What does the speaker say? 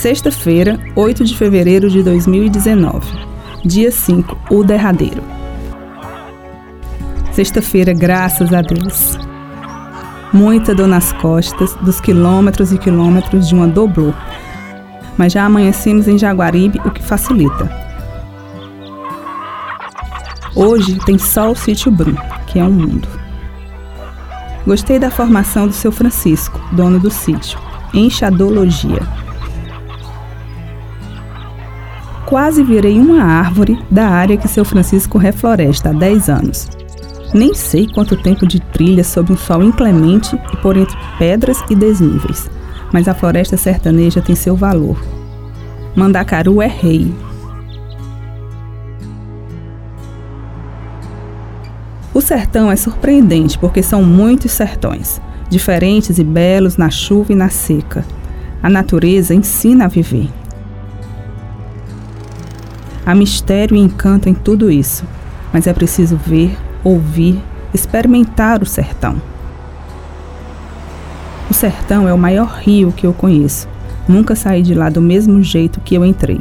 Sexta-feira, 8 de fevereiro de 2019. Dia 5, o derradeiro. Sexta-feira, graças a Deus. Muita dor nas costas, dos quilômetros e quilômetros de uma doblô. Mas já amanhecemos em Jaguaribe, o que facilita. Hoje tem só o sítio Brum, que é um mundo. Gostei da formação do seu Francisco, dono do sítio. Enxadologia. Quase virei uma árvore da área que seu Francisco refloresta há 10 anos. Nem sei quanto tempo de trilha sob um sol inclemente e por entre pedras e desníveis, mas a floresta sertaneja tem seu valor. Mandacaru é rei. O sertão é surpreendente porque são muitos sertões, diferentes e belos na chuva e na seca. A natureza ensina a viver. Há mistério e encanto em tudo isso, mas é preciso ver, ouvir, experimentar o sertão. O sertão é o maior rio que eu conheço. Nunca saí de lá do mesmo jeito que eu entrei.